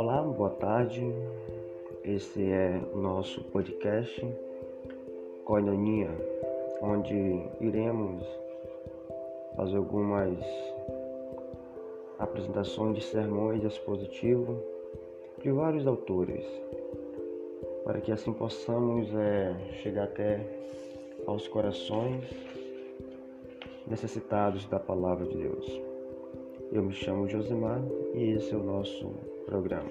Olá, boa tarde. Esse é o nosso podcast Coinonia, onde iremos fazer algumas apresentações de sermões expositivos de vários autores, para que assim possamos é, chegar até aos corações necessitados da palavra de Deus. Eu me chamo Josimar e esse é o nosso programa.